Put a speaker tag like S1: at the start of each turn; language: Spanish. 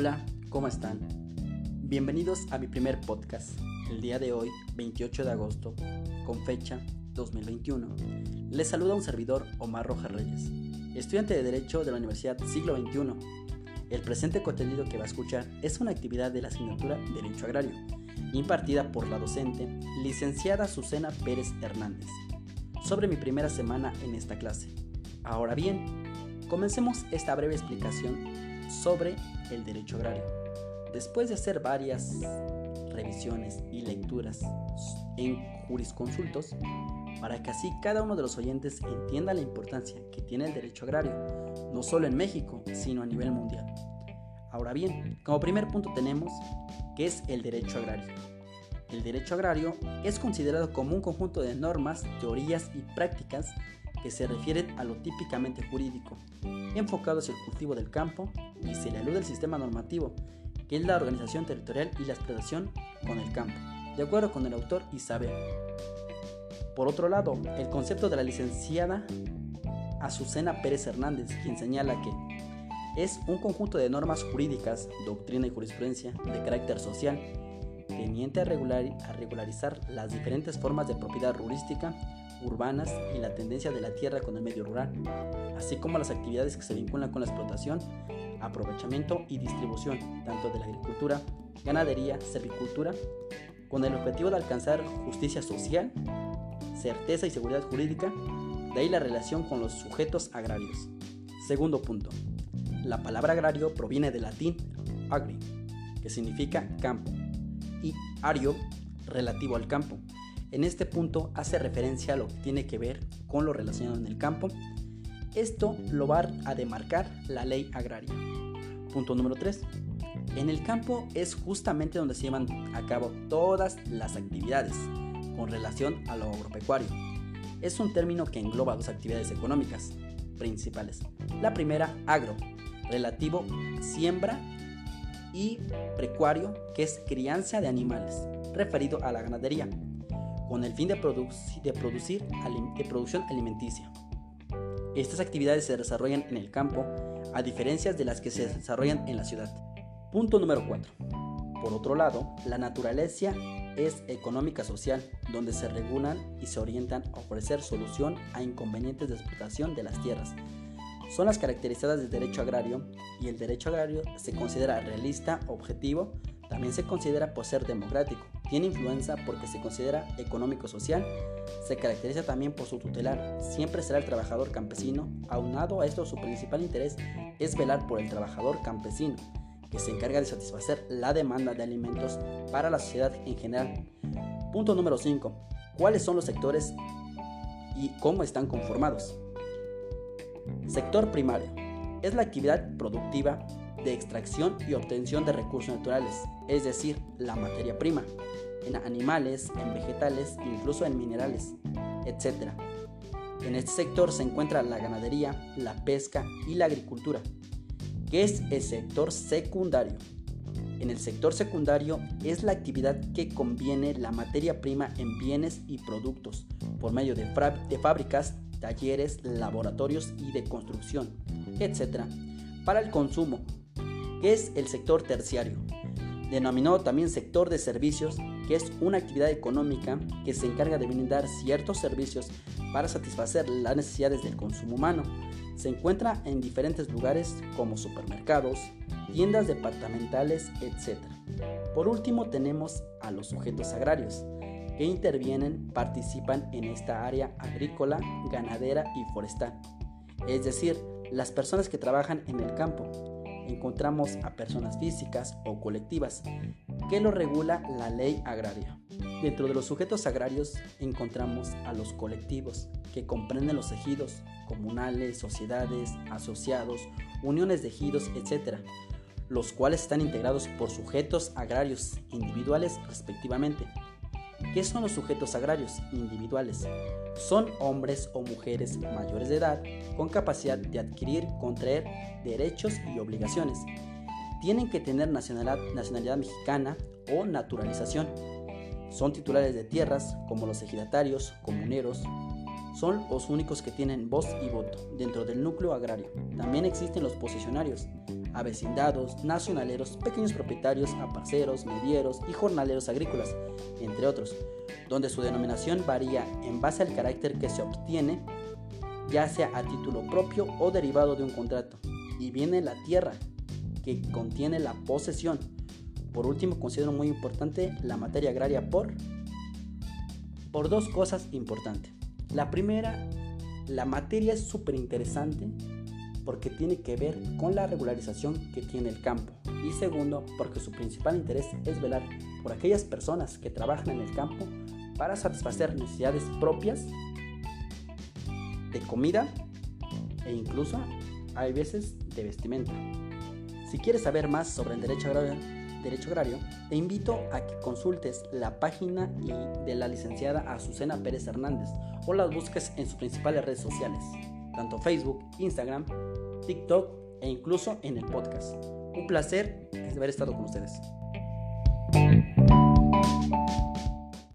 S1: Hola, ¿cómo están? Bienvenidos a mi primer podcast, el día de hoy, 28 de agosto, con fecha 2021. Les saluda un servidor Omar Rojas Reyes, estudiante de Derecho de la Universidad Siglo XXI. El presente contenido que va a escuchar es una actividad de la asignatura Derecho Agrario, impartida por la docente licenciada Susana Pérez Hernández, sobre mi primera semana en esta clase. Ahora bien, comencemos esta breve explicación sobre el derecho agrario. Después de hacer varias revisiones y lecturas en jurisconsultos, para que así cada uno de los oyentes entienda la importancia que tiene el derecho agrario, no solo en México, sino a nivel mundial. Ahora bien, como primer punto tenemos que es el derecho agrario. El derecho agrario es considerado como un conjunto de normas, teorías y prácticas que se refieren a lo típicamente jurídico, enfocado hacia el cultivo del campo y se le alude al sistema normativo, que es la organización territorial y la explotación con el campo, de acuerdo con el autor Isabel. Por otro lado, el concepto de la licenciada Azucena Pérez Hernández, quien señala que es un conjunto de normas jurídicas, doctrina y jurisprudencia de carácter social, teniente a, a regularizar las diferentes formas de propiedad rurística urbanas y la tendencia de la tierra con el medio rural, así como las actividades que se vinculan con la explotación, aprovechamiento y distribución, tanto de la agricultura, ganadería, servicultura, con el objetivo de alcanzar justicia social, certeza y seguridad jurídica, de ahí la relación con los sujetos agrarios. Segundo punto. La palabra agrario proviene del latín agri, que significa campo, y ario, relativo al campo, en este punto hace referencia a lo que tiene que ver con lo relacionado en el campo. Esto lo va a demarcar la ley agraria. Punto número 3. En el campo es justamente donde se llevan a cabo todas las actividades con relación a lo agropecuario. Es un término que engloba dos actividades económicas principales. La primera, agro, relativo siembra y precuario, que es crianza de animales, referido a la ganadería con el fin de, producir de producción alimenticia. Estas actividades se desarrollan en el campo, a diferencia de las que se desarrollan en la ciudad. Punto número 4. Por otro lado, la naturaleza es económica social, donde se regulan y se orientan a ofrecer solución a inconvenientes de explotación de las tierras. Son las caracterizadas del derecho agrario y el derecho agrario se considera realista, objetivo, también se considera por ser democrático, tiene influencia porque se considera económico-social, se caracteriza también por su tutelar, siempre será el trabajador campesino, aunado a esto su principal interés es velar por el trabajador campesino, que se encarga de satisfacer la demanda de alimentos para la sociedad en general. Punto número 5. ¿Cuáles son los sectores y cómo están conformados? Sector primario. Es la actividad productiva de extracción y obtención de recursos naturales, es decir, la materia prima, en animales, en vegetales, incluso en minerales, etc. En este sector se encuentra la ganadería, la pesca y la agricultura, que es el sector secundario. En el sector secundario es la actividad que conviene la materia prima en bienes y productos por medio de, de fábricas, talleres, laboratorios y de construcción, etc. Para el consumo, que es el sector terciario, denominado también sector de servicios, que es una actividad económica que se encarga de brindar ciertos servicios para satisfacer las necesidades del consumo humano. Se encuentra en diferentes lugares como supermercados, tiendas departamentales, etc. Por último tenemos a los sujetos agrarios, que intervienen, participan en esta área agrícola, ganadera y forestal, es decir, las personas que trabajan en el campo, encontramos a personas físicas o colectivas, que lo regula la ley agraria. Dentro de los sujetos agrarios encontramos a los colectivos, que comprenden los ejidos, comunales, sociedades, asociados, uniones de ejidos, etc., los cuales están integrados por sujetos agrarios individuales respectivamente. ¿Qué son los sujetos agrarios individuales? Son hombres o mujeres mayores de edad con capacidad de adquirir, contraer derechos y obligaciones. Tienen que tener nacionalidad, nacionalidad mexicana o naturalización. Son titulares de tierras como los ejidatarios, comuneros. Son los únicos que tienen voz y voto dentro del núcleo agrario. También existen los posesionarios, avecindados, nacionaleros, pequeños propietarios, aparceros, medieros y jornaleros agrícolas, entre otros, donde su denominación varía en base al carácter que se obtiene, ya sea a título propio o derivado de un contrato. Y viene la tierra, que contiene la posesión. Por último, considero muy importante la materia agraria por, por dos cosas importantes. La primera, la materia es súper interesante porque tiene que ver con la regularización que tiene el campo. Y segundo, porque su principal interés es velar por aquellas personas que trabajan en el campo para satisfacer necesidades propias de comida e incluso hay veces de vestimenta. Si quieres saber más sobre el derecho agrario, derecho agrario, te invito a que consultes la página de la licenciada Azucena Pérez Hernández o las busques en sus principales redes sociales, tanto Facebook, Instagram, TikTok e incluso en el podcast. Un placer haber estado con ustedes.